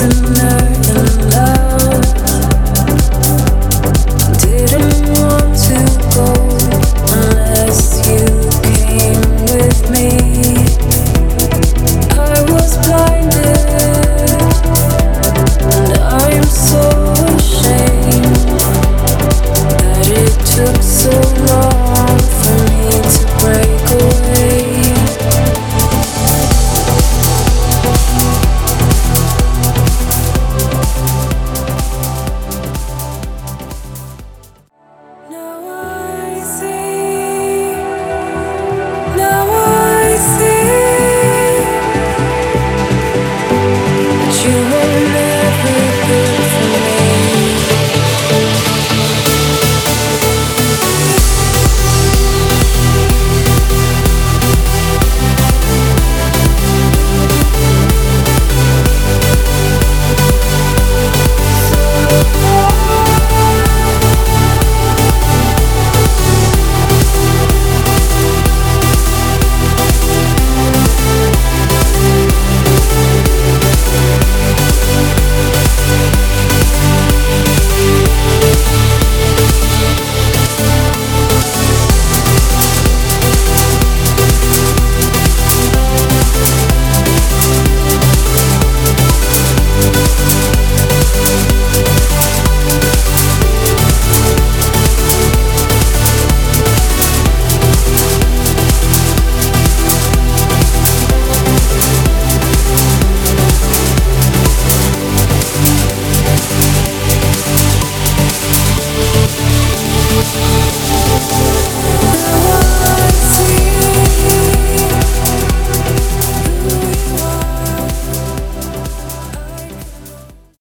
listener